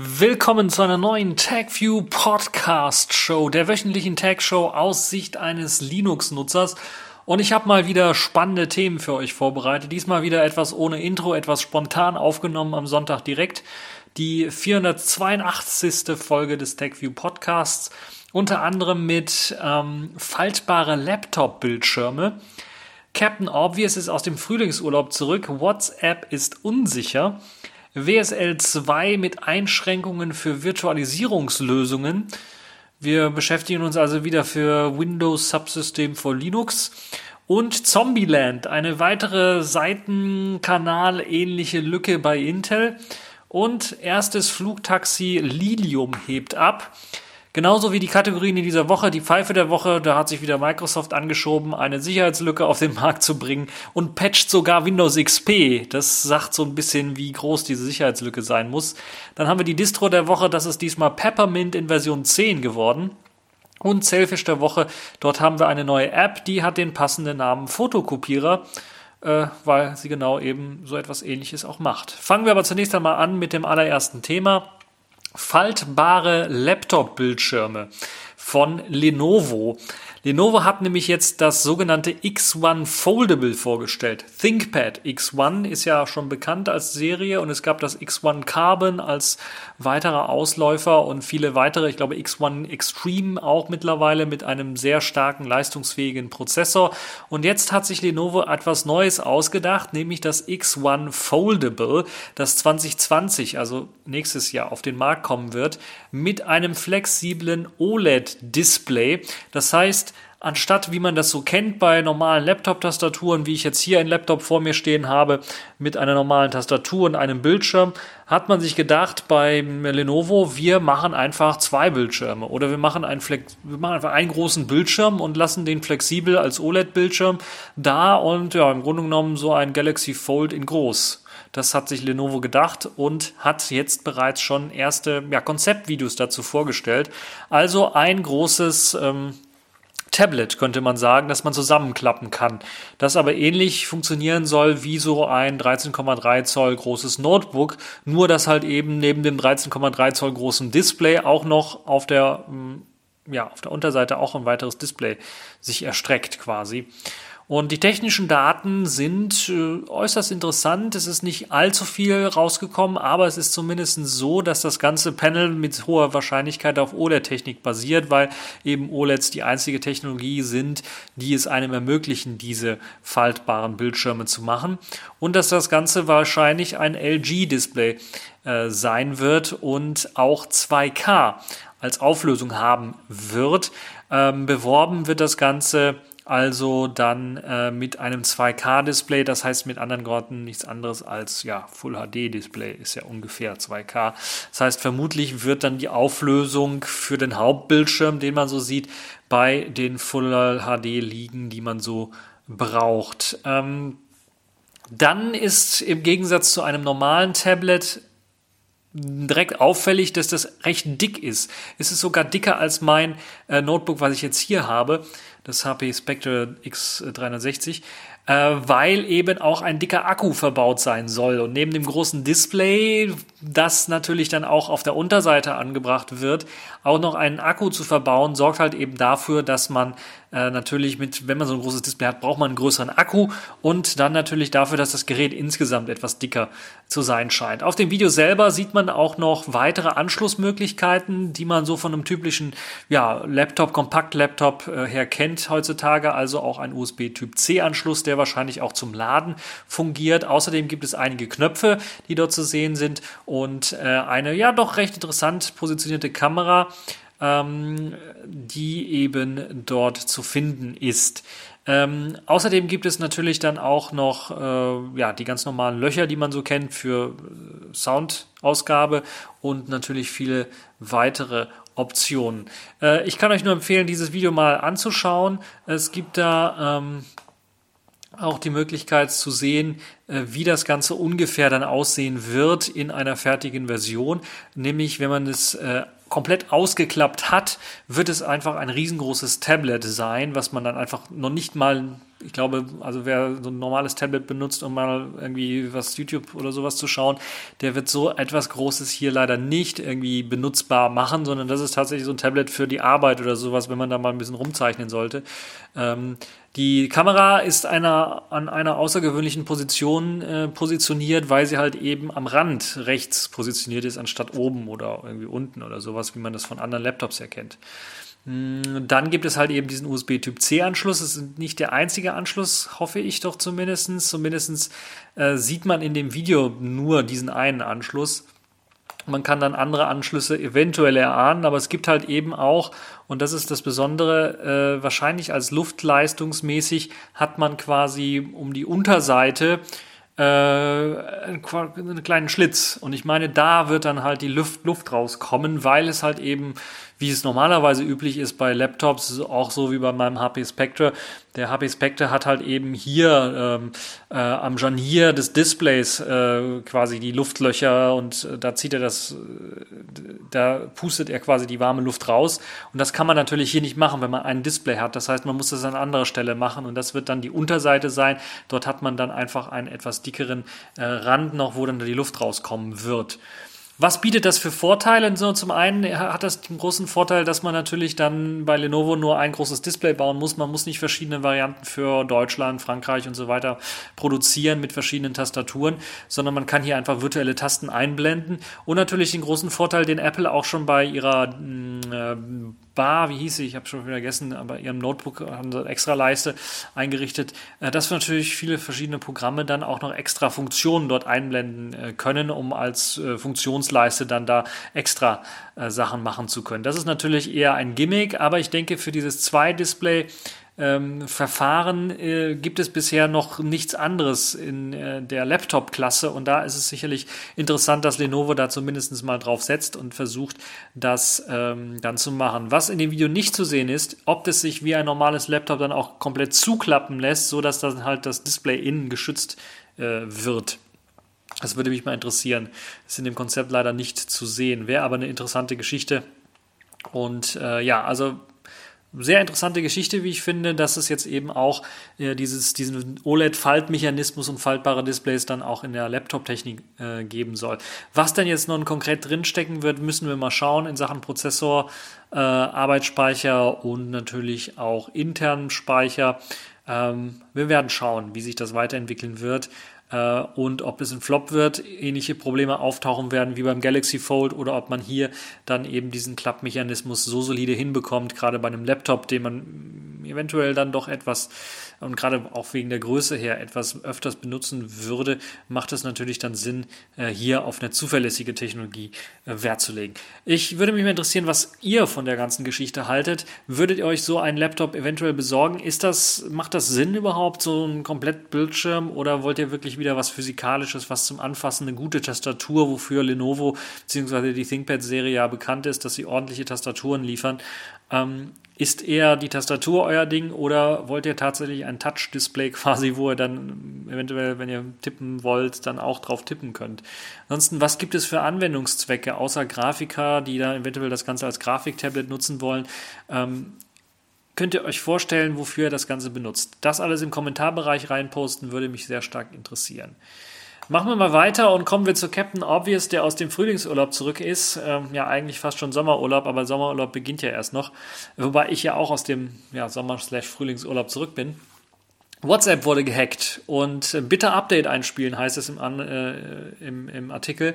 Willkommen zu einer neuen TagView Podcast Show, der wöchentlichen Tag Show aus Sicht eines Linux-Nutzers. Und ich habe mal wieder spannende Themen für euch vorbereitet. Diesmal wieder etwas ohne Intro, etwas spontan aufgenommen am Sonntag direkt. Die 482. Folge des TagView Podcasts. Unter anderem mit ähm, faltbare Laptop-Bildschirme. Captain Obvious ist aus dem Frühlingsurlaub zurück. WhatsApp ist unsicher. WSL 2 mit Einschränkungen für Virtualisierungslösungen. Wir beschäftigen uns also wieder für Windows Subsystem for Linux. Und Zombieland, eine weitere Seitenkanal ähnliche Lücke bei Intel. Und erstes Flugtaxi Lilium hebt ab. Genauso wie die Kategorien in dieser Woche, die Pfeife der Woche, da hat sich wieder Microsoft angeschoben, eine Sicherheitslücke auf den Markt zu bringen und patcht sogar Windows XP. Das sagt so ein bisschen, wie groß diese Sicherheitslücke sein muss. Dann haben wir die Distro der Woche, das ist diesmal Peppermint in Version 10 geworden. Und Selfish der Woche, dort haben wir eine neue App, die hat den passenden Namen Fotokopierer äh, weil sie genau eben so etwas ähnliches auch macht. Fangen wir aber zunächst einmal an mit dem allerersten Thema faltbare Laptop-Bildschirme von Lenovo. Lenovo hat nämlich jetzt das sogenannte X1 Foldable vorgestellt. ThinkPad X1 ist ja schon bekannt als Serie und es gab das X1 Carbon als weiterer Ausläufer und viele weitere. Ich glaube X1 Extreme auch mittlerweile mit einem sehr starken leistungsfähigen Prozessor. Und jetzt hat sich Lenovo etwas Neues ausgedacht, nämlich das X1 Foldable, das 2020, also nächstes Jahr auf den Markt kommen wird, mit einem flexiblen OLED-Display. Das heißt, anstatt wie man das so kennt bei normalen Laptop-Tastaturen, wie ich jetzt hier einen Laptop vor mir stehen habe, mit einer normalen Tastatur und einem Bildschirm, hat man sich gedacht beim Lenovo, wir machen einfach zwei Bildschirme oder wir machen, einen Flex wir machen einfach einen großen Bildschirm und lassen den flexibel als OLED-Bildschirm da und ja, im Grunde genommen so ein Galaxy Fold in groß. Das hat sich Lenovo gedacht und hat jetzt bereits schon erste ja, Konzeptvideos dazu vorgestellt. Also ein großes ähm, Tablet, könnte man sagen, das man zusammenklappen kann. Das aber ähnlich funktionieren soll wie so ein 13,3 Zoll großes Notebook, nur dass halt eben neben dem 13,3 Zoll großen Display auch noch auf der, mm, ja, auf der Unterseite auch ein weiteres Display sich erstreckt quasi. Und die technischen Daten sind äh, äußerst interessant. Es ist nicht allzu viel rausgekommen, aber es ist zumindest so, dass das ganze Panel mit hoher Wahrscheinlichkeit auf OLED-Technik basiert, weil eben OLEDs die einzige Technologie sind, die es einem ermöglichen, diese faltbaren Bildschirme zu machen. Und dass das Ganze wahrscheinlich ein LG-Display äh, sein wird und auch 2K als Auflösung haben wird. Ähm, beworben wird das Ganze also dann äh, mit einem 2K-Display, das heißt mit anderen Worten nichts anderes als ja Full HD-Display ist ja ungefähr 2K. Das heißt vermutlich wird dann die Auflösung für den Hauptbildschirm, den man so sieht, bei den Full HD liegen, die man so braucht. Ähm, dann ist im Gegensatz zu einem normalen Tablet direkt auffällig, dass das recht dick ist. Es ist sogar dicker als mein äh, Notebook, was ich jetzt hier habe das HP Spectre X360, äh, weil eben auch ein dicker Akku verbaut sein soll. Und neben dem großen Display, das natürlich dann auch auf der Unterseite angebracht wird, auch noch einen Akku zu verbauen, sorgt halt eben dafür, dass man äh, natürlich mit, wenn man so ein großes Display hat, braucht man einen größeren Akku und dann natürlich dafür, dass das Gerät insgesamt etwas dicker zu sein scheint. Auf dem Video selber sieht man auch noch weitere Anschlussmöglichkeiten, die man so von einem typischen ja, Laptop, Kompakt-Laptop äh, her kennt heutzutage, also auch ein USB-Typ-C-Anschluss, der wahrscheinlich auch zum Laden fungiert. Außerdem gibt es einige Knöpfe, die dort zu sehen sind und äh, eine ja doch recht interessant positionierte Kamera ähm, die eben dort zu finden ist. Ähm, außerdem gibt es natürlich dann auch noch äh, ja, die ganz normalen Löcher, die man so kennt für äh, Soundausgabe und natürlich viele weitere Optionen. Äh, ich kann euch nur empfehlen, dieses Video mal anzuschauen. Es gibt da ähm, auch die Möglichkeit zu sehen, äh, wie das Ganze ungefähr dann aussehen wird in einer fertigen Version. Nämlich, wenn man es äh, komplett ausgeklappt hat, wird es einfach ein riesengroßes Tablet sein, was man dann einfach noch nicht mal ich glaube, also wer so ein normales Tablet benutzt, um mal irgendwie was YouTube oder sowas zu schauen, der wird so etwas Großes hier leider nicht irgendwie benutzbar machen, sondern das ist tatsächlich so ein Tablet für die Arbeit oder sowas, wenn man da mal ein bisschen rumzeichnen sollte. Ähm, die Kamera ist einer, an einer außergewöhnlichen Position äh, positioniert, weil sie halt eben am Rand rechts positioniert ist, anstatt oben oder irgendwie unten oder sowas, wie man das von anderen Laptops erkennt. Hm, dann gibt es halt eben diesen USB-Typ-C-Anschluss. Das ist nicht der einzige Anschluss, hoffe ich doch zumindest. Zumindest äh, sieht man in dem Video nur diesen einen Anschluss. Man kann dann andere Anschlüsse eventuell erahnen, aber es gibt halt eben auch, und das ist das Besondere, äh, wahrscheinlich als luftleistungsmäßig hat man quasi um die Unterseite äh, einen kleinen Schlitz. Und ich meine, da wird dann halt die Luft, Luft rauskommen, weil es halt eben wie es normalerweise üblich ist bei Laptops, auch so wie bei meinem HP Spectre. Der HP Spectre hat halt eben hier ähm, äh, am Scharnier des Displays äh, quasi die Luftlöcher und äh, da zieht er das, äh, da pustet er quasi die warme Luft raus. Und das kann man natürlich hier nicht machen, wenn man ein Display hat. Das heißt, man muss das an anderer Stelle machen und das wird dann die Unterseite sein. Dort hat man dann einfach einen etwas dickeren äh, Rand noch, wo dann die Luft rauskommen wird. Was bietet das für Vorteile? So, zum einen hat das den großen Vorteil, dass man natürlich dann bei Lenovo nur ein großes Display bauen muss. Man muss nicht verschiedene Varianten für Deutschland, Frankreich und so weiter produzieren mit verschiedenen Tastaturen, sondern man kann hier einfach virtuelle Tasten einblenden. Und natürlich den großen Vorteil, den Apple auch schon bei ihrer mm, äh, Bar, wie hieß sie, ich habe schon wieder vergessen, aber ihrem Notebook haben sie eine extra Leiste eingerichtet, äh, dass wir natürlich viele verschiedene Programme dann auch noch extra Funktionen dort einblenden äh, können, um als äh, Funktionsleiste dann da extra Sachen machen zu können. Das ist natürlich eher ein Gimmick, aber ich denke, für dieses Zwei-Display ähm, Verfahren äh, gibt es bisher noch nichts anderes in äh, der Laptop-Klasse und da ist es sicherlich interessant, dass Lenovo da zumindest mal drauf setzt und versucht, das ähm, dann zu machen. Was in dem Video nicht zu sehen ist, ob das sich wie ein normales Laptop dann auch komplett zuklappen lässt, so dass dann halt das Display innen geschützt äh, wird. Das würde mich mal interessieren. Das ist in dem Konzept leider nicht zu sehen. Wäre aber eine interessante Geschichte. Und äh, ja, also sehr interessante Geschichte, wie ich finde, dass es jetzt eben auch äh, dieses, diesen OLED-Faltmechanismus und faltbare Displays dann auch in der Laptop-Technik äh, geben soll. Was denn jetzt nun konkret drinstecken wird, müssen wir mal schauen in Sachen Prozessor, äh, Arbeitsspeicher und natürlich auch internen Speicher. Ähm, wir werden schauen, wie sich das weiterentwickeln wird äh, und ob es ein Flop wird, ähnliche Probleme auftauchen werden wie beim Galaxy Fold oder ob man hier dann eben diesen Klappmechanismus so solide hinbekommt, gerade bei einem Laptop, den man eventuell dann doch etwas und gerade auch wegen der Größe her etwas öfters benutzen würde, macht es natürlich dann Sinn, äh, hier auf eine zuverlässige Technologie äh, Wert zu legen. Ich würde mich mal interessieren, was ihr von der ganzen Geschichte haltet. Würdet ihr euch so einen Laptop eventuell besorgen? Ist das, macht das Sinn überhaupt, so ein komplett Bildschirm oder wollt ihr wirklich wieder was Physikalisches, was zum Anfassen, eine gute Tastatur, wofür Lenovo bzw. die ThinkPad-Serie ja bekannt ist, dass sie ordentliche Tastaturen liefern? Ähm, ist eher die Tastatur euer Ding oder wollt ihr tatsächlich ein Touch-Display quasi, wo ihr dann eventuell, wenn ihr tippen wollt, dann auch drauf tippen könnt? Ansonsten, was gibt es für Anwendungszwecke außer Grafiker, die da eventuell das Ganze als Grafiktablet nutzen wollen? Ähm, könnt ihr euch vorstellen, wofür ihr das Ganze benutzt? Das alles im Kommentarbereich reinposten würde mich sehr stark interessieren. Machen wir mal weiter und kommen wir zu Captain Obvious, der aus dem Frühlingsurlaub zurück ist. Ähm, ja, eigentlich fast schon Sommerurlaub, aber Sommerurlaub beginnt ja erst noch. Wobei ich ja auch aus dem ja, Sommer-Frühlingsurlaub zurück bin. WhatsApp wurde gehackt und äh, bitte Update einspielen, heißt es im, äh, im, im Artikel.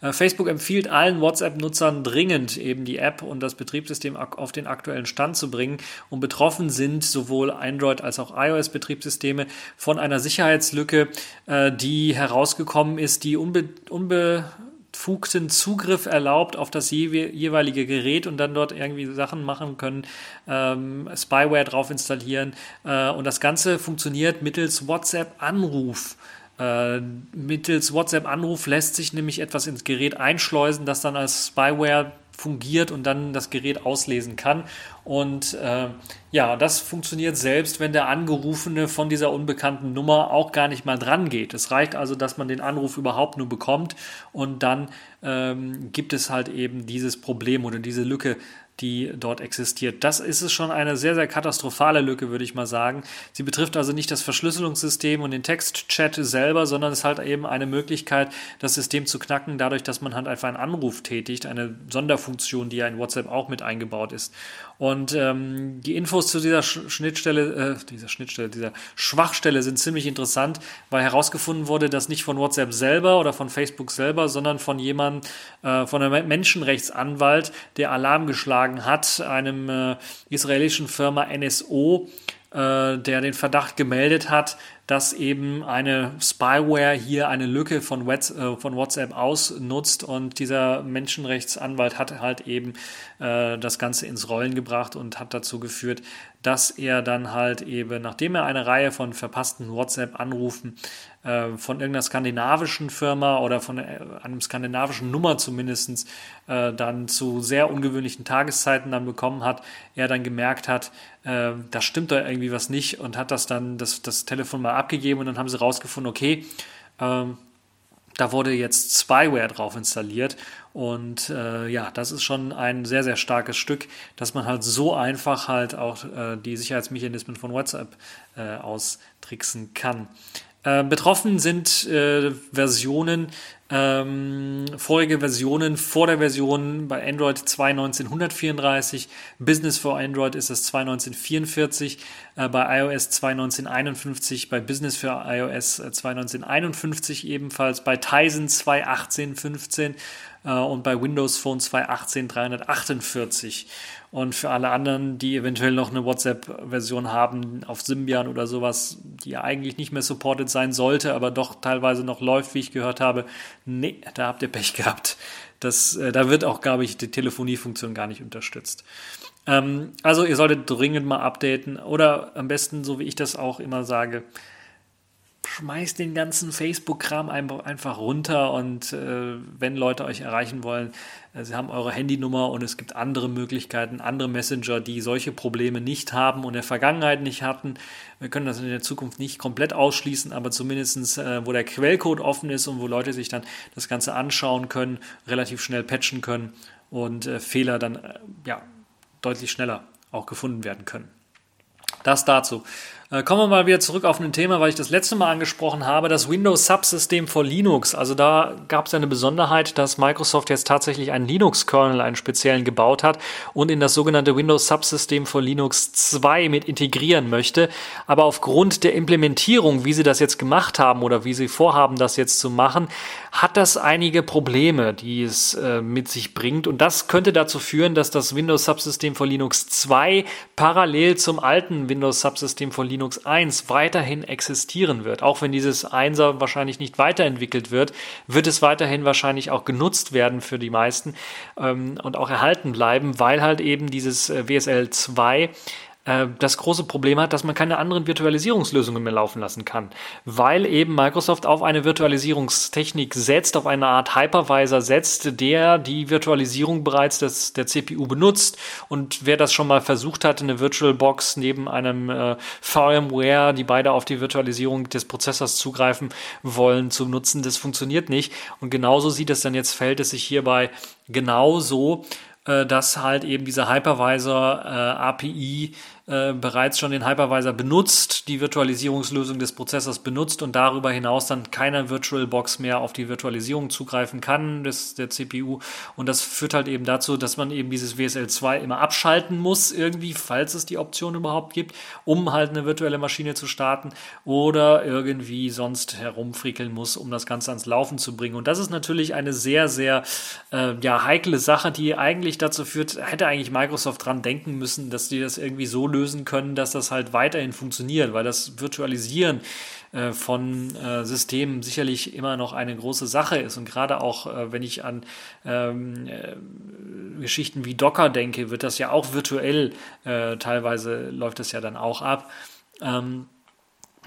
Äh, Facebook empfiehlt allen WhatsApp-Nutzern dringend eben die App und das Betriebssystem auf den aktuellen Stand zu bringen. Und betroffen sind sowohl Android als auch iOS-Betriebssysteme von einer Sicherheitslücke, äh, die herausgekommen ist, die unbe, unbe befugten Zugriff erlaubt auf das jeweilige Gerät und dann dort irgendwie Sachen machen können, ähm, Spyware drauf installieren. Äh, und das Ganze funktioniert mittels WhatsApp-Anruf. Äh, mittels WhatsApp-Anruf lässt sich nämlich etwas ins Gerät einschleusen, das dann als Spyware fungiert und dann das Gerät auslesen kann. Und äh, ja, das funktioniert selbst, wenn der Angerufene von dieser unbekannten Nummer auch gar nicht mal dran geht. Es reicht also, dass man den Anruf überhaupt nur bekommt und dann ähm, gibt es halt eben dieses Problem oder diese Lücke die dort existiert. Das ist es schon eine sehr, sehr katastrophale Lücke, würde ich mal sagen. Sie betrifft also nicht das Verschlüsselungssystem und den Textchat selber, sondern es ist halt eben eine Möglichkeit, das System zu knacken, dadurch, dass man halt einfach einen Anruf tätigt, eine Sonderfunktion, die ja in WhatsApp auch mit eingebaut ist. Und ähm, die Infos zu dieser Schnittstelle, äh, dieser Schnittstelle, dieser Schwachstelle sind ziemlich interessant, weil herausgefunden wurde, dass nicht von WhatsApp selber oder von Facebook selber, sondern von jemandem, äh, von einem Menschenrechtsanwalt, der Alarm geschlagen hat, einem äh, israelischen Firma NSO, äh, der den Verdacht gemeldet hat, dass eben eine Spyware hier eine Lücke von, äh, WhatsApp ausnutzt und dieser Menschenrechtsanwalt hat halt eben äh, das Ganze ins Rollen gebracht und hat dazu geführt, dass er dann halt eben, nachdem er eine Reihe von verpassten WhatsApp-Anrufen äh, von irgendeiner skandinavischen Firma oder von äh, einem skandinavischen Nummer zumindest äh, dann zu sehr ungewöhnlichen Tageszeiten dann bekommen hat, er dann gemerkt hat, äh, da stimmt da irgendwie was nicht und hat das dann das, das Telefon mal abgegeben und dann haben sie rausgefunden, okay, ähm, da wurde jetzt Spyware drauf installiert und äh, ja, das ist schon ein sehr, sehr starkes Stück, dass man halt so einfach halt auch äh, die Sicherheitsmechanismen von WhatsApp äh, austricksen kann. Äh, betroffen sind äh, Versionen, ähm, vorige Versionen vor der Version bei Android 2.1934, Business for Android ist es 2.1944, äh, bei iOS 2.1951, bei Business für iOS 2.1951 äh, ebenfalls, bei Tizen 2.18.15 äh, und bei Windows Phone 2.18 348. Und für alle anderen, die eventuell noch eine WhatsApp-Version haben auf Symbian oder sowas, die ja eigentlich nicht mehr supported sein sollte, aber doch teilweise noch läuft, wie ich gehört habe, nee, da habt ihr Pech gehabt. Das, äh, da wird auch, glaube ich, die Telefoniefunktion gar nicht unterstützt. Ähm, also ihr solltet dringend mal updaten oder am besten, so wie ich das auch immer sage, schmeißt den ganzen Facebook-Kram einfach runter und äh, wenn Leute euch erreichen wollen, äh, sie haben eure Handynummer und es gibt andere Möglichkeiten, andere Messenger, die solche Probleme nicht haben und in der Vergangenheit nicht hatten. Wir können das in der Zukunft nicht komplett ausschließen, aber zumindestens äh, wo der Quellcode offen ist und wo Leute sich dann das Ganze anschauen können, relativ schnell patchen können und äh, Fehler dann äh, ja, deutlich schneller auch gefunden werden können. Das dazu. Äh, kommen wir mal wieder zurück auf ein Thema, weil ich das letzte Mal angesprochen habe, das Windows Subsystem für Linux. Also da gab es eine Besonderheit, dass Microsoft jetzt tatsächlich einen Linux-Kernel, einen speziellen gebaut hat und in das sogenannte Windows Subsystem für Linux 2 mit integrieren möchte. Aber aufgrund der Implementierung, wie sie das jetzt gemacht haben oder wie sie vorhaben, das jetzt zu machen, hat das einige Probleme, die es äh, mit sich bringt. Und das könnte dazu führen, dass das Windows Subsystem für Linux 2 parallel zum alten Windows Subsystem für Linux Linux 1 weiterhin existieren wird. Auch wenn dieses 1er wahrscheinlich nicht weiterentwickelt wird, wird es weiterhin wahrscheinlich auch genutzt werden für die meisten ähm, und auch erhalten bleiben, weil halt eben dieses äh, WSL 2 äh, das große Problem hat, dass man keine anderen Virtualisierungslösungen mehr laufen lassen kann, weil eben Microsoft auf eine Virtualisierungstechnik setzt, auf eine Art Hypervisor setzt, der die Virtualisierung bereits des, der CPU benutzt. Und wer das schon mal versucht hat, eine VirtualBox neben einem äh, VMware, die beide auf die Virtualisierung des Prozessors zugreifen wollen, zu nutzen, das funktioniert nicht. Und genauso sieht es dann jetzt, fällt es sich hierbei genauso, äh, dass halt eben diese Hypervisor äh, äh, bereits schon den Hypervisor benutzt, die Virtualisierungslösung des Prozessors benutzt und darüber hinaus dann keiner VirtualBox mehr auf die Virtualisierung zugreifen kann des, der CPU. Und das führt halt eben dazu, dass man eben dieses WSL 2 immer abschalten muss, irgendwie, falls es die Option überhaupt gibt, um halt eine virtuelle Maschine zu starten oder irgendwie sonst herumfrickeln muss, um das Ganze ans Laufen zu bringen. Und das ist natürlich eine sehr, sehr äh, ja, heikle Sache, die eigentlich dazu führt, hätte eigentlich Microsoft dran denken müssen, dass die das irgendwie so lösen lösen können, dass das halt weiterhin funktioniert, weil das Virtualisieren äh, von äh, Systemen sicherlich immer noch eine große Sache ist. Und gerade auch, äh, wenn ich an ähm, äh, Geschichten wie Docker denke, wird das ja auch virtuell, äh, teilweise läuft das ja dann auch ab. Ähm,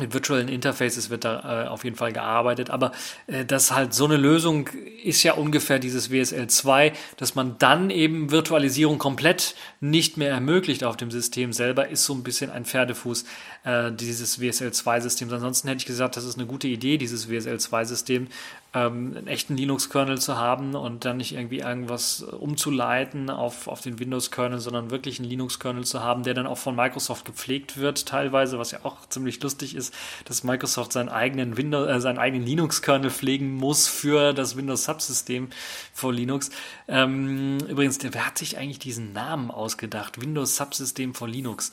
mit virtuellen Interfaces wird da äh, auf jeden Fall gearbeitet, aber äh, das halt so eine Lösung ist ja ungefähr dieses WSL 2, dass man dann eben Virtualisierung komplett nicht mehr ermöglicht auf dem System selber, ist so ein bisschen ein Pferdefuß äh, dieses WSL 2 Systems. Ansonsten hätte ich gesagt, das ist eine gute Idee, dieses WSL 2 System, ähm, einen echten Linux-Kernel zu haben und dann nicht irgendwie irgendwas umzuleiten auf, auf den Windows-Kernel, sondern wirklich einen Linux-Kernel zu haben, der dann auch von Microsoft gepflegt wird, teilweise, was ja auch ziemlich lustig ist, dass Microsoft seinen eigenen Windows, äh, seinen eigenen Linux-Kernel pflegen muss für das Windows-Subsystem vor Linux. Ähm, übrigens, wer hat sich eigentlich diesen Namen ausgedacht? Windows-Subsystem vor Linux.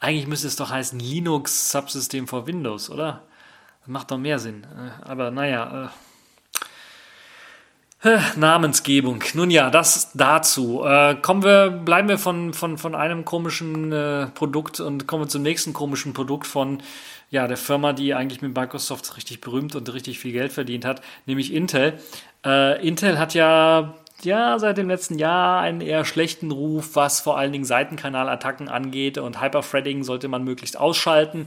Eigentlich müsste es doch heißen Linux-Subsystem vor Windows, oder? Das macht doch mehr Sinn. Äh, aber naja, äh, Namensgebung. Nun ja, das dazu. Äh, kommen wir, bleiben wir von, von, von einem komischen äh, Produkt und kommen wir zum nächsten komischen Produkt von ja, der Firma, die eigentlich mit Microsoft richtig berühmt und richtig viel Geld verdient hat, nämlich Intel. Äh, Intel hat ja ja, seit dem letzten Jahr einen eher schlechten Ruf, was vor allen Dingen Seitenkanalattacken angeht und Hyperthreading sollte man möglichst ausschalten.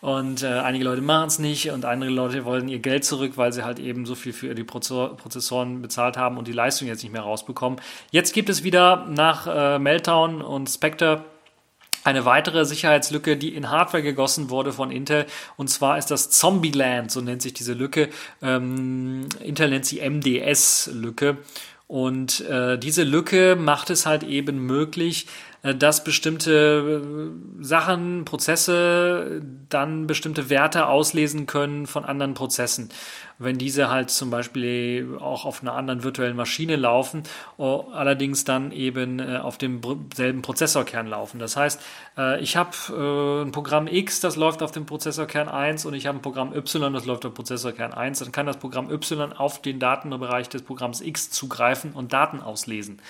Und äh, einige Leute machen es nicht und andere Leute wollen ihr Geld zurück, weil sie halt eben so viel für die Prozessoren bezahlt haben und die Leistung jetzt nicht mehr rausbekommen. Jetzt gibt es wieder nach äh, Meltdown und Spectre eine weitere Sicherheitslücke, die in Hardware gegossen wurde von Intel. Und zwar ist das Zombieland, so nennt sich diese Lücke. Ähm, Intel nennt sie MDS-Lücke. Und äh, diese Lücke macht es halt eben möglich, äh, dass bestimmte äh, Sachen, Prozesse dann bestimmte Werte auslesen können von anderen Prozessen. Wenn diese halt zum Beispiel auch auf einer anderen virtuellen Maschine laufen, allerdings dann eben äh, auf demselben Prozessorkern laufen. Das heißt, ich habe ein Programm X, das läuft auf dem Prozessorkern 1 und ich habe ein Programm Y, das läuft auf Prozessorkern 1. Dann kann das Programm Y auf den Datenbereich des Programms X zugreifen und Daten auslesen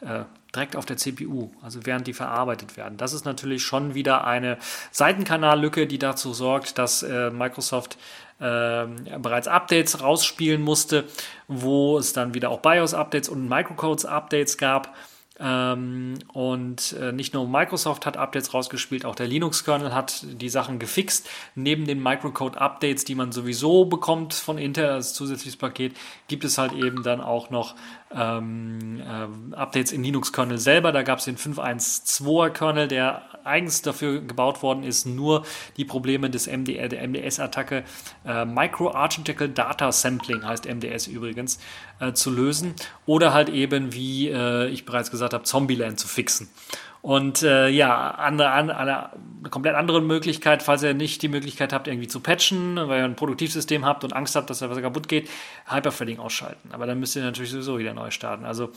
äh, direkt auf der CPU, also während die verarbeitet werden. Das ist natürlich schon wieder eine Seitenkanallücke, die dazu sorgt, dass äh, Microsoft äh, bereits Updates rausspielen musste, wo es dann wieder auch BIOS-Updates und Microcodes-Updates gab ähm, und äh, nicht nur Microsoft hat Updates rausgespielt, auch der Linux-Kernel hat die Sachen gefixt. Neben den Microcode-Updates, die man sowieso bekommt von Intel als zusätzliches Paket, gibt es halt eben dann auch noch ähm, äh, Updates in Linux-Kernel selber. Da gab es den 5.1.2er Kernel, der eigens dafür gebaut worden ist, nur die Probleme des MD, der MDS-Attacke äh, Micro-Architectural Data Sampling heißt MDS übrigens, äh, zu lösen. Oder halt eben, wie äh, ich bereits gesagt habe, Zombieland zu fixen. Und äh, ja, andere, andere, eine komplett andere Möglichkeit, falls ihr nicht die Möglichkeit habt, irgendwie zu patchen, weil ihr ein Produktivsystem habt und Angst habt, dass da was kaputt geht, Hyperthreading ausschalten. Aber dann müsst ihr natürlich sowieso wieder neu starten. Also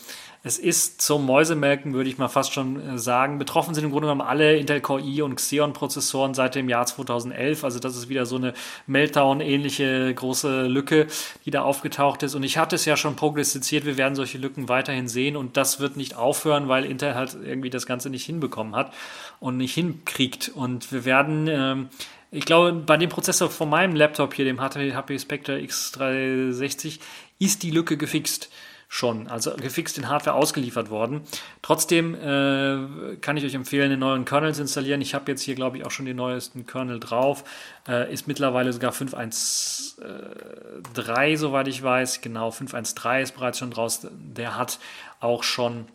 es ist zum Mäusemelken, würde ich mal fast schon äh, sagen. Betroffen sind im Grunde genommen alle Intel Core i und Xeon Prozessoren seit dem Jahr 2011. Also das ist wieder so eine Meltdown-ähnliche große Lücke, die da aufgetaucht ist. Und ich hatte es ja schon prognostiziert, wir werden solche Lücken weiterhin sehen und das wird nicht aufhören, weil Intel halt irgendwie das Ganze nicht nicht hinbekommen hat und nicht hinkriegt. Und wir werden, ähm, ich glaube, bei dem Prozessor von meinem Laptop hier, dem HP Spectre X360, ist die Lücke gefixt schon, also gefixt in Hardware ausgeliefert worden. Trotzdem äh, kann ich euch empfehlen, den neuen Kernel zu installieren. Ich habe jetzt hier, glaube ich, auch schon den neuesten Kernel drauf. Äh, ist mittlerweile sogar 5.1.3, soweit ich weiß. Genau, 5.1.3 ist bereits schon draus. Der hat auch schon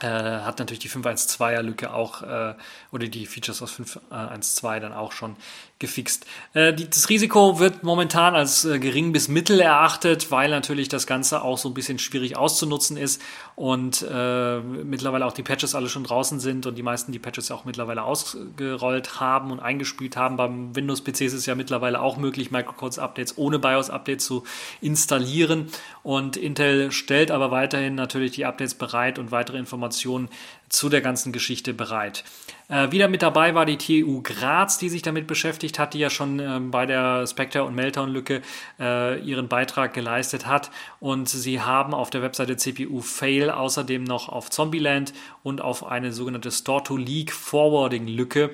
äh, hat natürlich die 5.1.2er Lücke auch äh, oder die Features aus 5.1.2 dann auch schon gefixt. Äh, die, das Risiko wird momentan als äh, gering bis mittel erachtet, weil natürlich das Ganze auch so ein bisschen schwierig auszunutzen ist und äh, mittlerweile auch die Patches alle schon draußen sind und die meisten die Patches auch mittlerweile ausgerollt haben und eingespielt haben. Beim Windows-PC ist es ja mittlerweile auch möglich, Microcodes-Updates ohne BIOS-Updates zu installieren und Intel stellt aber weiterhin natürlich die Updates bereit und weitere Informationen zu der ganzen Geschichte bereit. Äh, wieder mit dabei war die TU Graz, die sich damit beschäftigt hat, die ja schon äh, bei der Spectre- und Meltdown-Lücke äh, ihren Beitrag geleistet hat. Und sie haben auf der Webseite CPU Fail außerdem noch auf Zombieland und auf eine sogenannte Store-to-Leak Forwarding-Lücke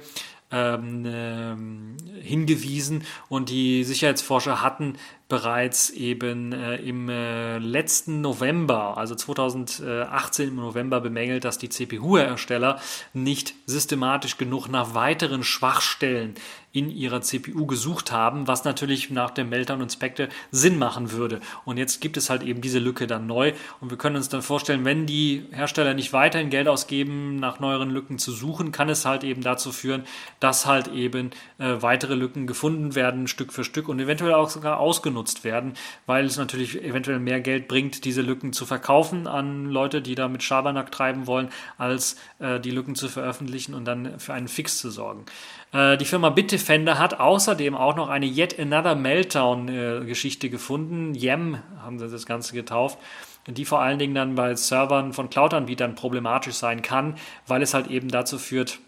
ähm, ähm, hingewiesen und die Sicherheitsforscher hatten bereits eben äh, im äh, letzten November, also 2018 im November bemängelt, dass die CPU-Hersteller nicht systematisch genug nach weiteren Schwachstellen in ihrer CPU gesucht haben, was natürlich nach dem Meltdown und Spectre Sinn machen würde. Und jetzt gibt es halt eben diese Lücke dann neu und wir können uns dann vorstellen, wenn die Hersteller nicht weiterhin Geld ausgeben, nach neueren Lücken zu suchen, kann es halt eben dazu führen, dass halt eben äh, weitere Lücken gefunden werden, Stück für Stück und eventuell auch sogar ausgenutzt genutzt werden, weil es natürlich eventuell mehr Geld bringt, diese Lücken zu verkaufen an Leute, die da mit Schabernack treiben wollen, als äh, die Lücken zu veröffentlichen und dann für einen Fix zu sorgen. Äh, die Firma Bitdefender hat außerdem auch noch eine Yet Another Meltdown-Geschichte äh, gefunden. Yem haben sie das Ganze getauft die vor allen Dingen dann bei Servern von Cloud-Anbietern problematisch sein kann, weil es halt eben dazu führt,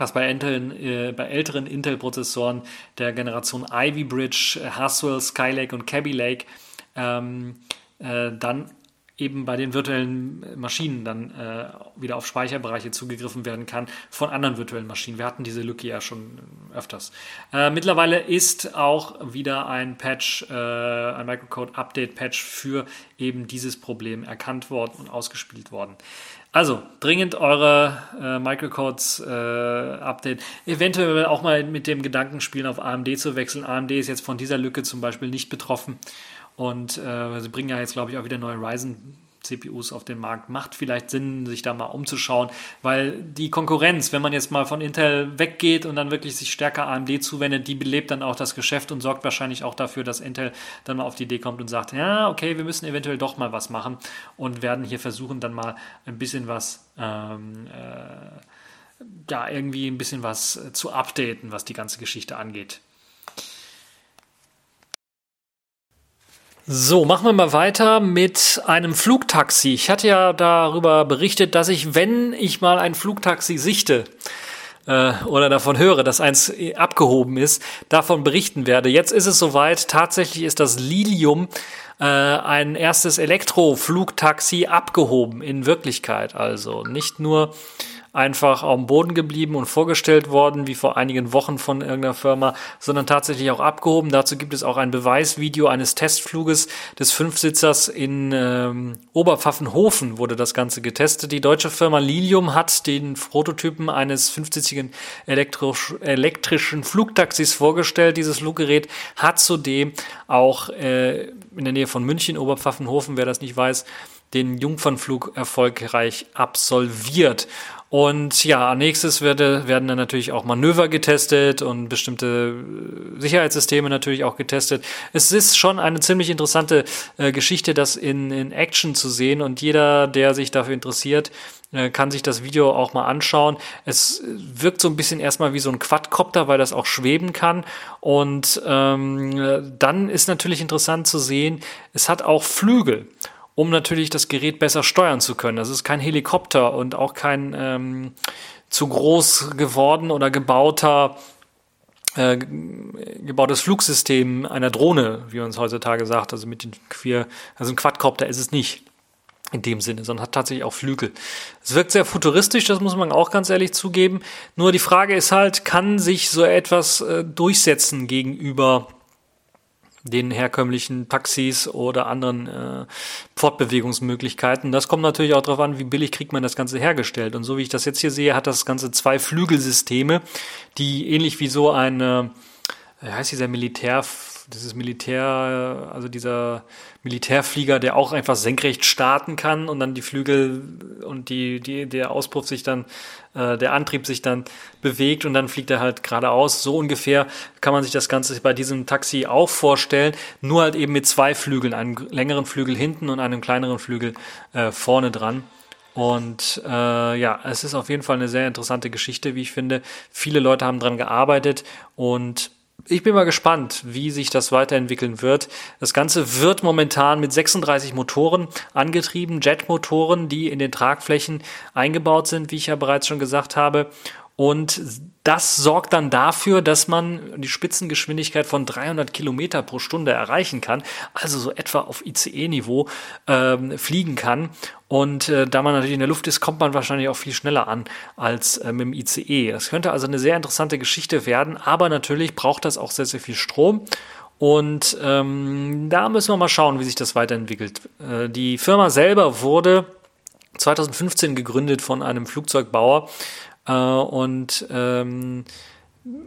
dass bei, Intel, äh, bei älteren Intel-Prozessoren der Generation Ivy Bridge, Haswell, Skylake und Kaby Lake ähm, äh, dann eben bei den virtuellen Maschinen dann äh, wieder auf Speicherbereiche zugegriffen werden kann von anderen virtuellen Maschinen. Wir hatten diese Lücke ja schon öfters. Äh, mittlerweile ist auch wieder ein Patch, äh, ein Microcode-Update-Patch für eben dieses Problem erkannt worden und ausgespielt worden. Also, dringend eure äh, Microcodes äh, Update. Eventuell auch mal mit dem Gedanken spielen, auf AMD zu wechseln. AMD ist jetzt von dieser Lücke zum Beispiel nicht betroffen. Und äh, sie bringen ja jetzt, glaube ich, auch wieder neue Ryzen CPUs auf den Markt. Macht vielleicht Sinn, sich da mal umzuschauen, weil die Konkurrenz, wenn man jetzt mal von Intel weggeht und dann wirklich sich stärker AMD zuwendet, die belebt dann auch das Geschäft und sorgt wahrscheinlich auch dafür, dass Intel dann mal auf die Idee kommt und sagt, ja, okay, wir müssen eventuell doch mal was machen und werden hier versuchen, dann mal ein bisschen was, ähm, äh, ja, irgendwie ein bisschen was zu updaten, was die ganze Geschichte angeht. So, machen wir mal weiter mit einem Flugtaxi. Ich hatte ja darüber berichtet, dass ich, wenn ich mal ein Flugtaxi sichte äh, oder davon höre, dass eins abgehoben ist, davon berichten werde. Jetzt ist es soweit. Tatsächlich ist das Lilium äh, ein erstes Elektroflugtaxi abgehoben in Wirklichkeit. Also nicht nur einfach am Boden geblieben und vorgestellt worden, wie vor einigen Wochen von irgendeiner Firma, sondern tatsächlich auch abgehoben. Dazu gibt es auch ein Beweisvideo eines Testfluges des Fünfsitzers in ähm, Oberpfaffenhofen wurde das Ganze getestet. Die deutsche Firma Lilium hat den Prototypen eines fünfsitzigen elektrischen Flugtaxis vorgestellt. Dieses Fluggerät hat zudem auch äh, in der Nähe von München, Oberpfaffenhofen, wer das nicht weiß, den Jungfernflug erfolgreich absolviert. Und ja, nächstes werde, werden dann natürlich auch Manöver getestet und bestimmte äh, Sicherheitssysteme natürlich auch getestet. Es ist schon eine ziemlich interessante äh, Geschichte, das in, in Action zu sehen und jeder, der sich dafür interessiert, äh, kann sich das Video auch mal anschauen. Es wirkt so ein bisschen erstmal wie so ein Quadcopter, weil das auch schweben kann. Und ähm, dann ist natürlich interessant zu sehen, es hat auch Flügel um natürlich das Gerät besser steuern zu können. Das ist kein Helikopter und auch kein ähm, zu groß geworden oder gebauter äh, gebautes Flugsystem einer Drohne, wie man es heutzutage sagt, also mit den vier, also ein Quadcopter ist es nicht in dem Sinne, sondern hat tatsächlich auch Flügel. Es wirkt sehr futuristisch, das muss man auch ganz ehrlich zugeben. Nur die Frage ist halt, kann sich so etwas äh, durchsetzen gegenüber den herkömmlichen Taxis oder anderen äh, Fortbewegungsmöglichkeiten. Das kommt natürlich auch darauf an, wie billig kriegt man das Ganze hergestellt. Und so wie ich das jetzt hier sehe, hat das Ganze zwei Flügelsysteme, die ähnlich wie so eine, wie heißt dieser Militär, dieses Militär, also dieser Militärflieger, der auch einfach senkrecht starten kann und dann die Flügel und die, die, der Auspuff sich dann, äh, der Antrieb sich dann bewegt und dann fliegt er halt geradeaus. So ungefähr kann man sich das Ganze bei diesem Taxi auch vorstellen, nur halt eben mit zwei Flügeln, einem längeren Flügel hinten und einem kleineren Flügel äh, vorne dran. Und äh, ja, es ist auf jeden Fall eine sehr interessante Geschichte, wie ich finde. Viele Leute haben dran gearbeitet und ich bin mal gespannt, wie sich das weiterentwickeln wird. Das Ganze wird momentan mit 36 Motoren angetrieben, Jetmotoren, die in den Tragflächen eingebaut sind, wie ich ja bereits schon gesagt habe. Und das sorgt dann dafür, dass man die Spitzengeschwindigkeit von 300 Kilometer pro Stunde erreichen kann, also so etwa auf ICE-Niveau ähm, fliegen kann. Und äh, da man natürlich in der Luft ist, kommt man wahrscheinlich auch viel schneller an als äh, mit dem ICE. Das könnte also eine sehr interessante Geschichte werden, aber natürlich braucht das auch sehr, sehr viel Strom. Und ähm, da müssen wir mal schauen, wie sich das weiterentwickelt. Äh, die Firma selber wurde 2015 gegründet von einem Flugzeugbauer äh, und ähm,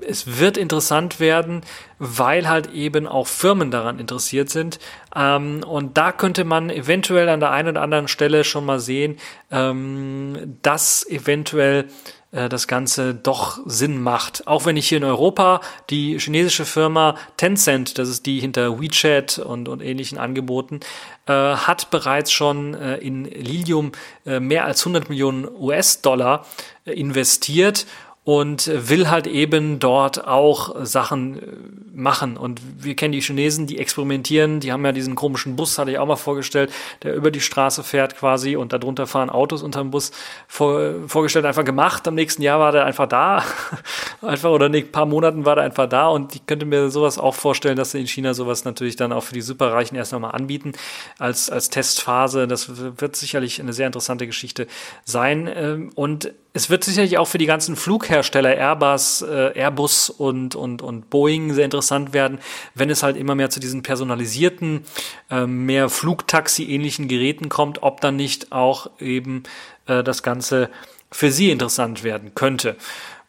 es wird interessant werden, weil halt eben auch Firmen daran interessiert sind. Ähm, und da könnte man eventuell an der einen oder anderen Stelle schon mal sehen, ähm, dass eventuell äh, das Ganze doch Sinn macht. Auch wenn ich hier in Europa die chinesische Firma Tencent, das ist die hinter WeChat und, und ähnlichen Angeboten, äh, hat bereits schon äh, in Lilium äh, mehr als 100 Millionen US-Dollar äh, investiert und will halt eben dort auch Sachen äh, machen. Und wir kennen die Chinesen, die experimentieren, die haben ja diesen komischen Bus, hatte ich auch mal vorgestellt, der über die Straße fährt quasi und darunter fahren Autos unterm Bus vor, vorgestellt, einfach gemacht. Am nächsten Jahr war der einfach da, einfach oder in ein paar Monaten war der einfach da und ich könnte mir sowas auch vorstellen, dass sie in China sowas natürlich dann auch für die Superreichen erst nochmal anbieten als, als Testphase. Das wird sicherlich eine sehr interessante Geschichte sein ähm, und es wird sicherlich auch für die ganzen Flughersteller Airbus, äh, Airbus und, und, und Boeing sehr interessant werden, wenn es halt immer mehr zu diesen personalisierten, äh, mehr Flugtaxi-ähnlichen Geräten kommt, ob dann nicht auch eben äh, das Ganze für sie interessant werden könnte.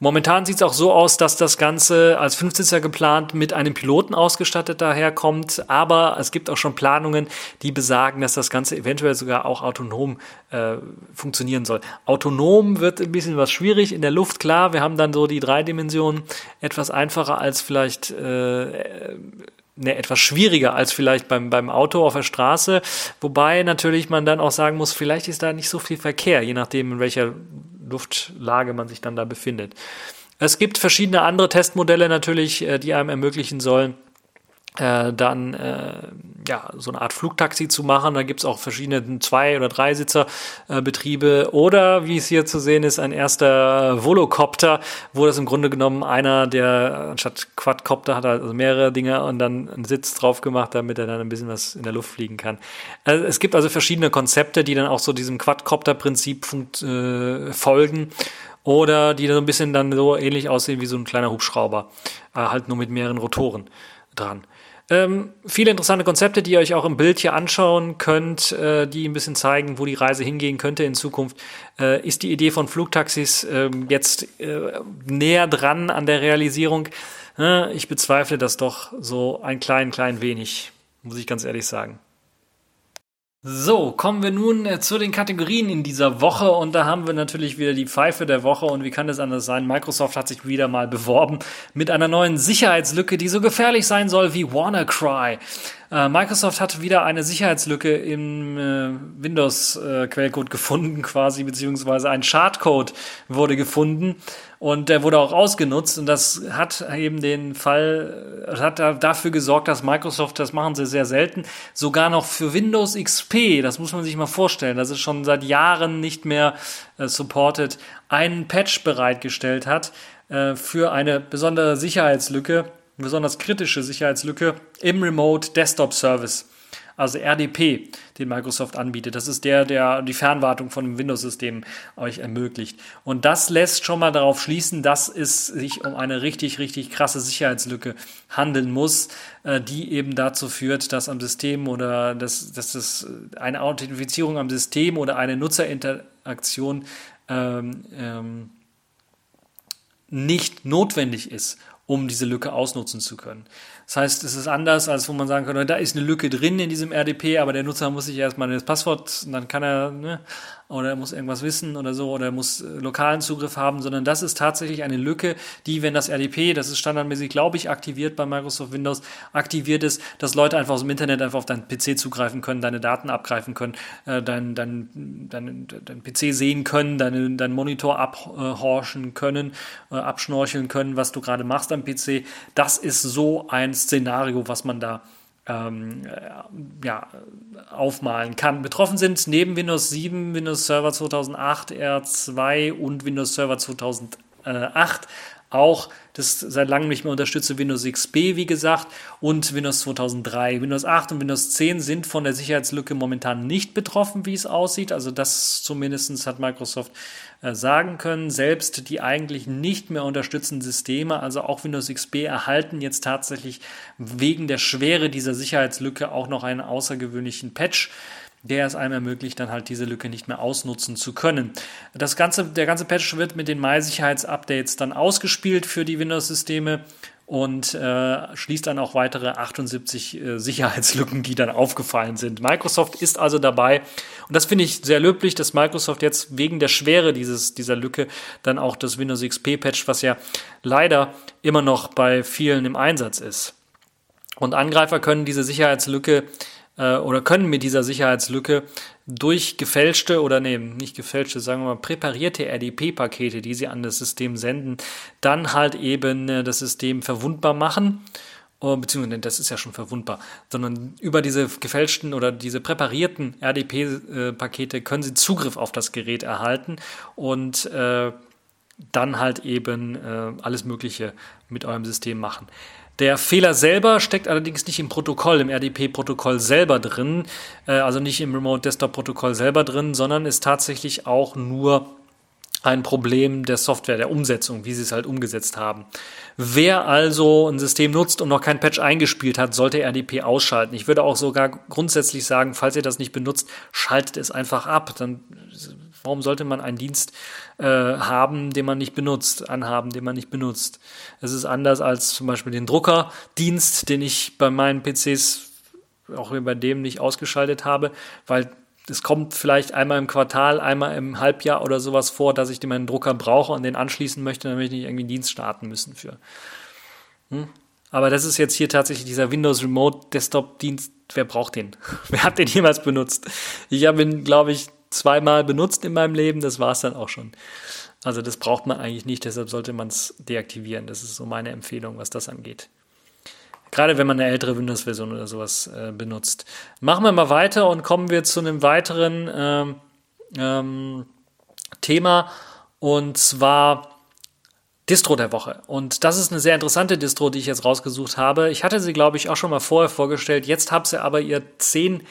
Momentan sieht es auch so aus, dass das Ganze als 15. geplant mit einem Piloten ausgestattet daherkommt, aber es gibt auch schon Planungen, die besagen, dass das Ganze eventuell sogar auch autonom äh, funktionieren soll. Autonom wird ein bisschen was schwierig in der Luft, klar, wir haben dann so die drei Dimensionen etwas einfacher als vielleicht äh, ne, etwas schwieriger als vielleicht beim, beim Auto auf der Straße. Wobei natürlich man dann auch sagen muss, vielleicht ist da nicht so viel Verkehr, je nachdem, in welcher Luftlage man sich dann da befindet. Es gibt verschiedene andere Testmodelle natürlich, äh, die einem ermöglichen sollen, äh, dann äh, ja so eine Art Flugtaxi zu machen. Da gibt's auch verschiedene Zwei- oder Dreisitzer-Betriebe. Äh, oder wie es hier zu sehen ist, ein erster Volocopter, wo das im Grunde genommen einer, der anstatt Quadcopter hat also mehrere Dinge und dann einen Sitz drauf gemacht, damit er dann ein bisschen was in der Luft fliegen kann. Also es gibt also verschiedene Konzepte, die dann auch so diesem Quadcopter-Prinzip äh, folgen oder die so ein bisschen dann so ähnlich aussehen wie so ein kleiner Hubschrauber, äh, halt nur mit mehreren Rotoren dran. Ähm, viele interessante Konzepte, die ihr euch auch im Bild hier anschauen könnt, äh, die ein bisschen zeigen, wo die Reise hingehen könnte in Zukunft. Äh, ist die Idee von Flugtaxis äh, jetzt äh, näher dran an der Realisierung? Äh, ich bezweifle das doch so ein klein, klein wenig, muss ich ganz ehrlich sagen. So, kommen wir nun äh, zu den Kategorien in dieser Woche und da haben wir natürlich wieder die Pfeife der Woche und wie kann das anders sein? Microsoft hat sich wieder mal beworben mit einer neuen Sicherheitslücke, die so gefährlich sein soll wie WannaCry. Äh, Microsoft hat wieder eine Sicherheitslücke im äh, Windows-Quellcode äh, gefunden, quasi, beziehungsweise ein Schadcode wurde gefunden. Und der wurde auch ausgenutzt. Und das hat eben den Fall, äh, hat dafür gesorgt, dass Microsoft, das machen sie sehr selten, sogar noch für Windows XP, das muss man sich mal vorstellen, das ist schon seit Jahren nicht mehr äh, supported, einen Patch bereitgestellt hat äh, für eine besondere Sicherheitslücke, besonders kritische Sicherheitslücke im Remote Desktop Service, also RDP, den Microsoft anbietet. Das ist der, der die Fernwartung von einem Windows-System euch ermöglicht. Und das lässt schon mal darauf schließen, dass es sich um eine richtig, richtig krasse Sicherheitslücke handeln muss, äh, die eben dazu führt, dass am System oder dass, dass es eine Authentifizierung am System oder eine Nutzerinteraktion ähm, ähm, nicht notwendig ist, um diese Lücke ausnutzen zu können. Das heißt, es ist anders, als wo man sagen könnte, da ist eine Lücke drin in diesem RDP, aber der Nutzer muss sich erstmal das Passwort, dann kann er, ne, oder er muss irgendwas wissen oder so, oder er muss äh, lokalen Zugriff haben, sondern das ist tatsächlich eine Lücke, die, wenn das RDP, das ist standardmäßig, glaube ich, aktiviert bei Microsoft Windows, aktiviert ist, dass Leute einfach aus dem Internet einfach auf deinen PC zugreifen können, deine Daten abgreifen können, äh, dein, dein, dein, dein PC sehen können, deinen dein Monitor abhorchen können, äh, abschnorcheln können, was du gerade machst am PC. Das ist so ein Szenario, was man da ähm, äh, ja, aufmalen kann. Betroffen sind neben Windows 7, Windows Server 2008, R2 und Windows Server 2008 auch das seit langem nicht mehr unterstützte Windows XP, wie gesagt, und Windows 2003. Windows 8 und Windows 10 sind von der Sicherheitslücke momentan nicht betroffen, wie es aussieht. Also das zumindest hat Microsoft sagen können. Selbst die eigentlich nicht mehr unterstützenden Systeme, also auch Windows XP, erhalten jetzt tatsächlich wegen der Schwere dieser Sicherheitslücke auch noch einen außergewöhnlichen Patch der es einem ermöglicht, dann halt diese Lücke nicht mehr ausnutzen zu können. Das ganze, der ganze Patch wird mit den Mai-Sicherheitsupdates dann ausgespielt für die Windows-Systeme und äh, schließt dann auch weitere 78 äh, Sicherheitslücken, die dann aufgefallen sind. Microsoft ist also dabei und das finde ich sehr löblich, dass Microsoft jetzt wegen der Schwere dieses, dieser Lücke dann auch das Windows XP Patch, was ja leider immer noch bei vielen im Einsatz ist. Und Angreifer können diese Sicherheitslücke äh, oder können mit dieser Sicherheitslücke durch gefälschte oder nee, nicht gefälschte, sagen wir mal, präparierte RDP-Pakete, die sie an das System senden, dann halt eben äh, das System verwundbar machen. Oh, beziehungsweise das ist ja schon verwundbar, sondern über diese gefälschten oder diese präparierten RDP-Pakete können sie Zugriff auf das Gerät erhalten und äh, dann halt eben äh, alles Mögliche mit eurem System machen. Der Fehler selber steckt allerdings nicht im Protokoll, im RDP-Protokoll selber drin, äh, also nicht im Remote Desktop-Protokoll selber drin, sondern ist tatsächlich auch nur ein Problem der Software, der Umsetzung, wie sie es halt umgesetzt haben. Wer also ein System nutzt und noch kein Patch eingespielt hat, sollte RDP ausschalten. Ich würde auch sogar grundsätzlich sagen, falls ihr das nicht benutzt, schaltet es einfach ab. Dann Warum sollte man einen Dienst äh, haben, den man nicht benutzt, anhaben, den man nicht benutzt? Es ist anders als zum Beispiel den Druckerdienst, den ich bei meinen PCs auch bei dem nicht ausgeschaltet habe, weil es kommt vielleicht einmal im Quartal, einmal im Halbjahr oder sowas vor, dass ich meinen Drucker brauche und den anschließen möchte, damit ich nicht irgendwie einen Dienst starten müssen für. Hm? Aber das ist jetzt hier tatsächlich dieser Windows Remote Desktop Dienst. Wer braucht den? Wer hat den jemals benutzt? Ich habe ihn, glaube ich, zweimal benutzt in meinem Leben, das war es dann auch schon. Also das braucht man eigentlich nicht, deshalb sollte man es deaktivieren. Das ist so meine Empfehlung, was das angeht. Gerade wenn man eine ältere Windows-Version oder sowas äh, benutzt. Machen wir mal weiter und kommen wir zu einem weiteren ähm, ähm, Thema und zwar Distro der Woche. Und das ist eine sehr interessante Distro, die ich jetzt rausgesucht habe. Ich hatte sie, glaube ich, auch schon mal vorher vorgestellt. Jetzt habe sie aber ihr 10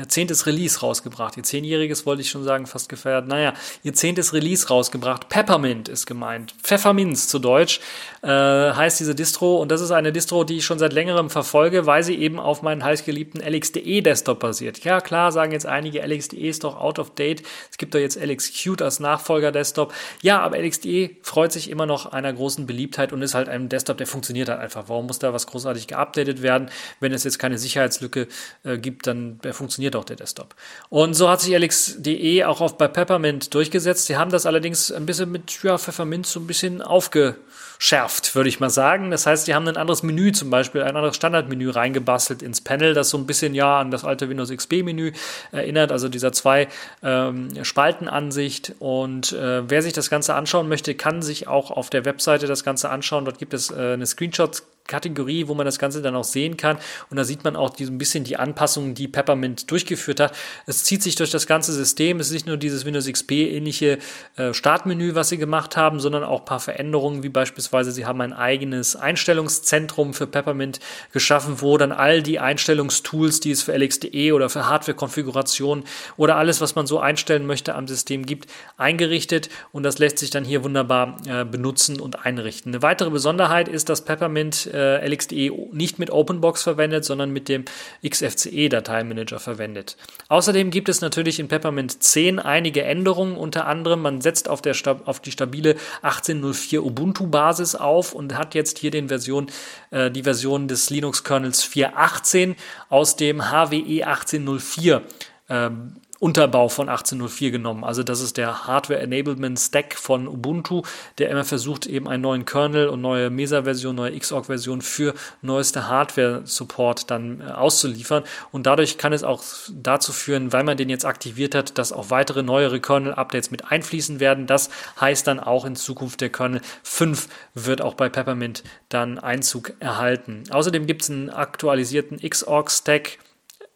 ihr zehntes Release rausgebracht. Ihr zehnjähriges wollte ich schon sagen, fast gefeiert. Naja, ihr zehntes Release rausgebracht. Peppermint ist gemeint. Pfefferminz zu Deutsch äh, heißt diese Distro. Und das ist eine Distro, die ich schon seit längerem verfolge, weil sie eben auf meinen heißgeliebten LXDE Desktop basiert. Ja, klar, sagen jetzt einige, LXDE ist doch out of date. Es gibt doch jetzt LXQt als Nachfolger Desktop. Ja, aber LXDE freut sich immer noch einer großen Beliebtheit und ist halt ein Desktop, der funktioniert halt einfach. Warum muss da was großartig geupdatet werden? Wenn es jetzt keine Sicherheitslücke äh, gibt, dann der funktioniert funktioniert auch der Desktop. Und so hat sich LX.de auch auf bei Peppermint durchgesetzt. Sie haben das allerdings ein bisschen mit ja, Pfeffermint so ein bisschen aufge schärft, würde ich mal sagen. Das heißt, die haben ein anderes Menü, zum Beispiel ein anderes Standardmenü reingebastelt ins Panel, das so ein bisschen ja an das alte Windows XP-Menü erinnert, also dieser zwei ähm, Spaltenansicht. Und äh, wer sich das Ganze anschauen möchte, kann sich auch auf der Webseite das Ganze anschauen. Dort gibt es äh, eine Screenshot Kategorie, wo man das Ganze dann auch sehen kann. Und da sieht man auch ein bisschen die Anpassungen, die Peppermint durchgeführt hat. Es zieht sich durch das ganze System. Es ist nicht nur dieses Windows XP-ähnliche äh, Startmenü, was sie gemacht haben, sondern auch ein paar Veränderungen, wie beispielsweise Beispielsweise, sie haben ein eigenes Einstellungszentrum für Peppermint geschaffen, wo dann all die Einstellungstools, die es für LXDE oder für Hardware-Konfiguration oder alles, was man so einstellen möchte am System gibt, eingerichtet und das lässt sich dann hier wunderbar äh, benutzen und einrichten. Eine weitere Besonderheit ist, dass Peppermint äh, LXDE nicht mit OpenBox verwendet, sondern mit dem XFCE-Dateimanager verwendet. Außerdem gibt es natürlich in Peppermint 10 einige Änderungen, unter anderem man setzt auf, der, auf die stabile 18.04 Ubuntu-Basis Basis auf und hat jetzt hier den Version, äh, die Version des Linux-Kernels 4.18 aus dem HWE 18.04 ähm, Unterbau von 1804 genommen. Also das ist der Hardware Enablement Stack von Ubuntu, der immer versucht, eben einen neuen Kernel und neue Mesa-Version, neue Xorg-Version für neueste Hardware-Support dann äh, auszuliefern. Und dadurch kann es auch dazu führen, weil man den jetzt aktiviert hat, dass auch weitere neuere Kernel-Updates mit einfließen werden. Das heißt dann auch in Zukunft der Kernel 5 wird auch bei Peppermint dann Einzug erhalten. Außerdem gibt es einen aktualisierten Xorg-Stack,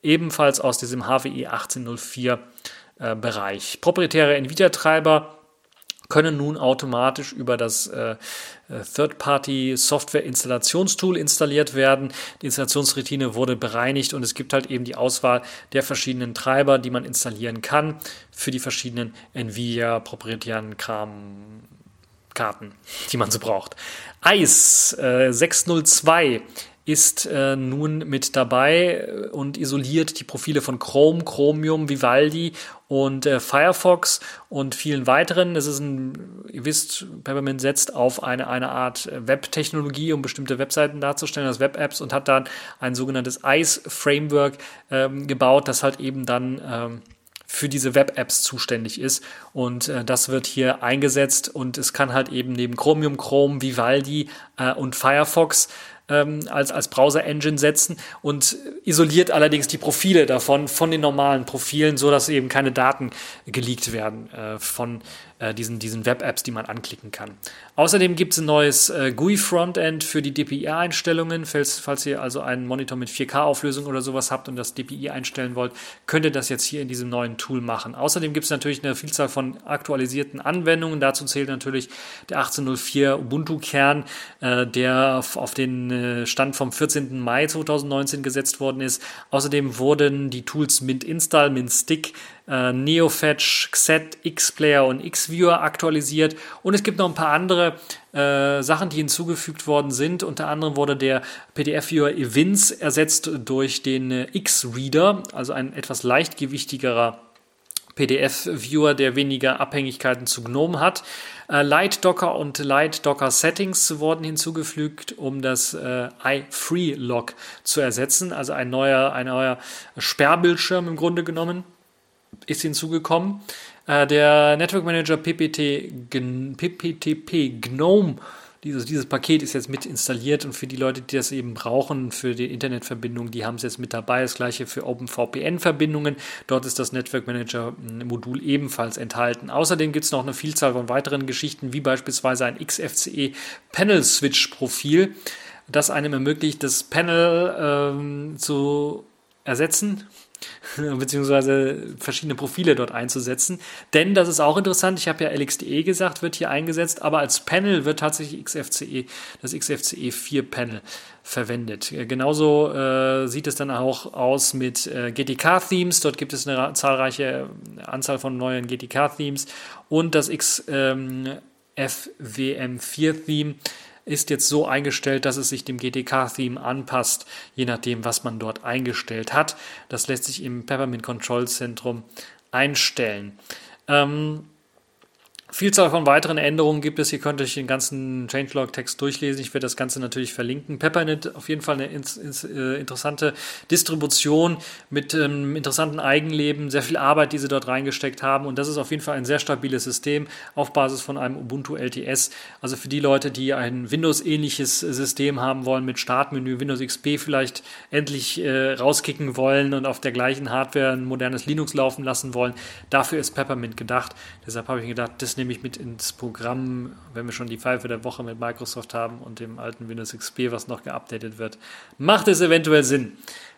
ebenfalls aus diesem HWE 1804 äh, Bereich. Proprietäre Nvidia-Treiber können nun automatisch über das äh, äh, Third-Party-Software-Installationstool installiert werden. Die Installationsroutine wurde bereinigt und es gibt halt eben die Auswahl der verschiedenen Treiber, die man installieren kann für die verschiedenen Nvidia-proprietären Kram Karten, die man so braucht. ICE äh, 602 ist äh, nun mit dabei und isoliert die Profile von Chrome, Chromium, Vivaldi und äh, Firefox und vielen weiteren. Es ist ein, ihr wisst, Peppermint setzt auf eine, eine Art Web-Technologie, um bestimmte Webseiten darzustellen, als Web-Apps und hat dann ein sogenanntes ICE-Framework ähm, gebaut, das halt eben dann ähm, für diese Web-Apps zuständig ist. Und äh, das wird hier eingesetzt und es kann halt eben neben Chromium, Chrome, Vivaldi äh, und Firefox ähm, als, als Browser-Engine setzen und isoliert allerdings die Profile davon von den normalen Profilen, so eben keine Daten geleakt werden äh, von äh, diesen, diesen Web-Apps, die man anklicken kann. Außerdem gibt es ein neues äh, GUI-Frontend für die DPI-Einstellungen. Falls, falls ihr also einen Monitor mit 4K-Auflösung oder sowas habt und das DPI einstellen wollt, könnt ihr das jetzt hier in diesem neuen Tool machen. Außerdem gibt es natürlich eine Vielzahl von aktualisierten Anwendungen. Dazu zählt natürlich der 1804 Ubuntu-Kern, äh, der auf, auf den äh, Stand vom 14. Mai 2019 gesetzt worden ist. Außerdem wurden die Tools Mint Install, Mint Stick, äh, NeoFetch, Xet, Xplayer und Xviewer aktualisiert. Und es gibt noch ein paar andere äh, Sachen, die hinzugefügt worden sind. Unter anderem wurde der PDF-Viewer Evins ersetzt durch den äh, X-Reader, also ein etwas leichtgewichtigerer PDF-Viewer, der weniger Abhängigkeiten zu GNOME hat. Äh, Light Docker und Light Docker Settings wurden hinzugefügt, um das äh, iFree-Log zu ersetzen, also ein neuer, ein neuer Sperrbildschirm im Grunde genommen ist hinzugekommen. Äh, der Network Manager PPT, PPTP GNOME, dieses, dieses Paket ist jetzt mit installiert und für die Leute, die das eben brauchen, für die Internetverbindung, die haben es jetzt mit dabei. Das gleiche für OpenVPN-Verbindungen. Dort ist das Network Manager hm, ebenfalls enthalten. Außerdem gibt es noch eine Vielzahl von weiteren Geschichten, wie beispielsweise ein XFCE Panel Switch Profil, das einem ermöglicht, das Panel ähm, zu ersetzen beziehungsweise verschiedene Profile dort einzusetzen. Denn das ist auch interessant, ich habe ja LXDE gesagt, wird hier eingesetzt, aber als Panel wird tatsächlich XFCE, das XFCE 4 Panel verwendet. Äh, genauso äh, sieht es dann auch aus mit äh, GTK-Themes. Dort gibt es eine zahlreiche Anzahl von neuen GTK-Themes und das XFWM4-Theme ähm, ist jetzt so eingestellt, dass es sich dem GTK-Theme anpasst, je nachdem, was man dort eingestellt hat. Das lässt sich im Peppermint Control Zentrum einstellen. Ähm, Vielzahl von weiteren Änderungen gibt es. Ihr könnt euch den ganzen Changelog-Text durchlesen. Ich werde das Ganze natürlich verlinken. Peppernet auf jeden Fall eine ins, ins, äh, interessante Distribution mit ähm, interessanten Eigenleben, sehr viel Arbeit, die sie dort reingesteckt haben. Und das ist auf jeden Fall ein sehr stabiles System auf Basis von einem Ubuntu LTS. Also für die Leute, die ein Windows-ähnliches System haben wollen mit Startmenü, Windows XP vielleicht endlich äh, rauskicken wollen und auf der gleichen Hardware ein modernes Linux laufen lassen wollen, dafür ist Peppermint gedacht. Deshalb habe ich gedacht, das nehme ich mit ins Programm, wenn wir schon die Pfeife der Woche mit Microsoft haben und dem alten Windows XP, was noch geupdatet wird. Macht es eventuell Sinn.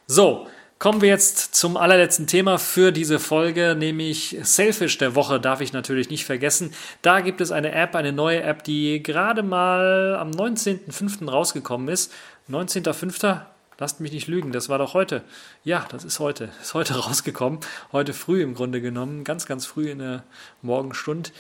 So, Kommen wir jetzt zum allerletzten Thema für diese Folge, nämlich Selfish der Woche darf ich natürlich nicht vergessen. Da gibt es eine App, eine neue App, die gerade mal am 19.05. rausgekommen ist. 19.05. Lasst mich nicht lügen, das war doch heute. Ja, das ist heute. Ist heute rausgekommen. Heute früh im Grunde genommen, ganz, ganz früh in der Morgenstund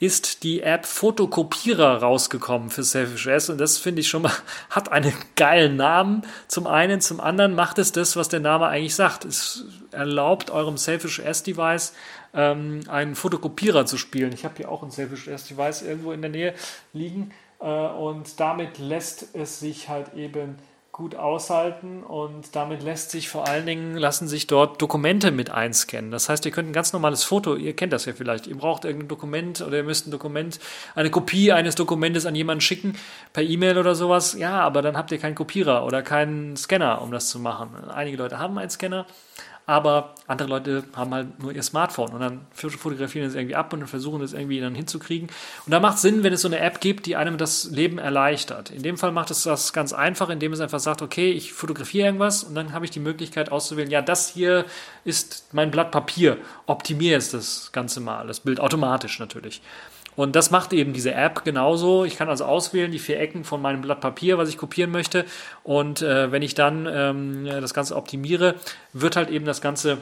ist die App Fotokopierer rausgekommen für Selfish S und das finde ich schon mal, hat einen geilen Namen. Zum einen, zum anderen macht es das, was der Name eigentlich sagt. Es erlaubt eurem Selfish S-Device ähm, einen Fotokopierer zu spielen. Ich habe hier auch ein Selfish S-Device irgendwo in der Nähe liegen äh, und damit lässt es sich halt eben gut aushalten und damit lässt sich vor allen Dingen, lassen sich dort Dokumente mit einscannen. Das heißt, ihr könnt ein ganz normales Foto, ihr kennt das ja vielleicht, ihr braucht irgendein Dokument oder ihr müsst ein Dokument, eine Kopie eines Dokumentes an jemanden schicken, per E-Mail oder sowas, ja, aber dann habt ihr keinen Kopierer oder keinen Scanner, um das zu machen. Einige Leute haben einen Scanner, aber andere Leute haben halt nur ihr Smartphone und dann fotografieren das irgendwie ab und versuchen das irgendwie dann hinzukriegen. Und da macht es Sinn, wenn es so eine App gibt, die einem das Leben erleichtert. In dem Fall macht es das ganz einfach, indem es einfach sagt, okay, ich fotografiere irgendwas und dann habe ich die Möglichkeit auszuwählen, ja, das hier ist mein Blatt Papier. Optimiere jetzt das Ganze mal, das Bild automatisch natürlich. Und das macht eben diese App genauso. Ich kann also auswählen die vier Ecken von meinem Blatt Papier, was ich kopieren möchte. Und äh, wenn ich dann ähm, das Ganze optimiere, wird halt eben das Ganze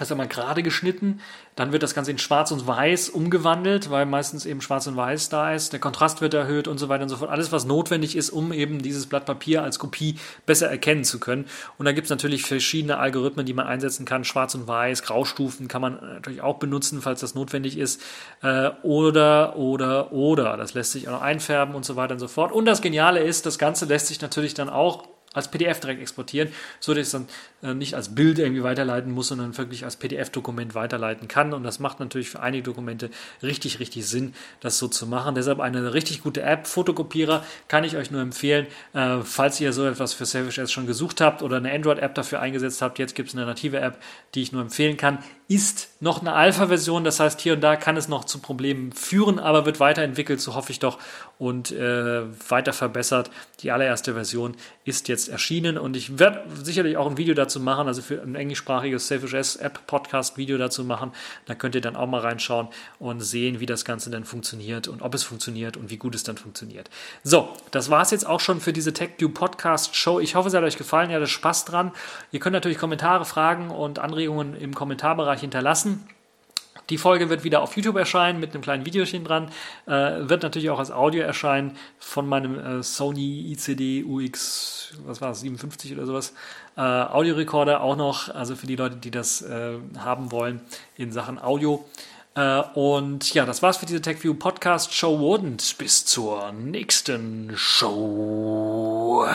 erst einmal gerade geschnitten, dann wird das Ganze in schwarz und weiß umgewandelt, weil meistens eben schwarz und weiß da ist, der Kontrast wird erhöht und so weiter und so fort. Alles, was notwendig ist, um eben dieses Blatt Papier als Kopie besser erkennen zu können. Und da gibt es natürlich verschiedene Algorithmen, die man einsetzen kann. Schwarz und weiß, Graustufen kann man natürlich auch benutzen, falls das notwendig ist. Äh, oder, oder, oder. Das lässt sich auch noch einfärben und so weiter und so fort. Und das Geniale ist, das Ganze lässt sich natürlich dann auch als PDF direkt exportieren, so dass ich es dann äh, nicht als Bild irgendwie weiterleiten muss, sondern wirklich als PDF-Dokument weiterleiten kann. Und das macht natürlich für einige Dokumente richtig, richtig Sinn, das so zu machen. Deshalb eine richtig gute App, Fotokopierer, kann ich euch nur empfehlen. Äh, falls ihr so etwas für Selfish S schon gesucht habt oder eine Android-App dafür eingesetzt habt, jetzt gibt es eine native App, die ich nur empfehlen kann. Ist noch eine Alpha-Version, das heißt, hier und da kann es noch zu Problemen führen, aber wird weiterentwickelt, so hoffe ich doch, und äh, weiter verbessert. Die allererste Version ist jetzt erschienen und ich werde sicherlich auch ein Video dazu machen, also für ein englischsprachiges Selfish App Podcast Video dazu machen. Da könnt ihr dann auch mal reinschauen und sehen, wie das Ganze dann funktioniert und ob es funktioniert und wie gut es dann funktioniert. So, das war es jetzt auch schon für diese TechDo Podcast Show. Ich hoffe, es hat euch gefallen. Ihr hattet Spaß dran. Ihr könnt natürlich Kommentare, Fragen und Anregungen im Kommentarbereich hinterlassen. Die Folge wird wieder auf YouTube erscheinen mit einem kleinen Videochen dran. Äh, wird natürlich auch als Audio erscheinen von meinem äh, Sony ICD UX, was war es, 57 oder sowas. Äh, Audiorekorder auch noch, also für die Leute, die das äh, haben wollen in Sachen Audio. Äh, und ja, das war's für diese TechView Podcast Show und bis zur nächsten Show.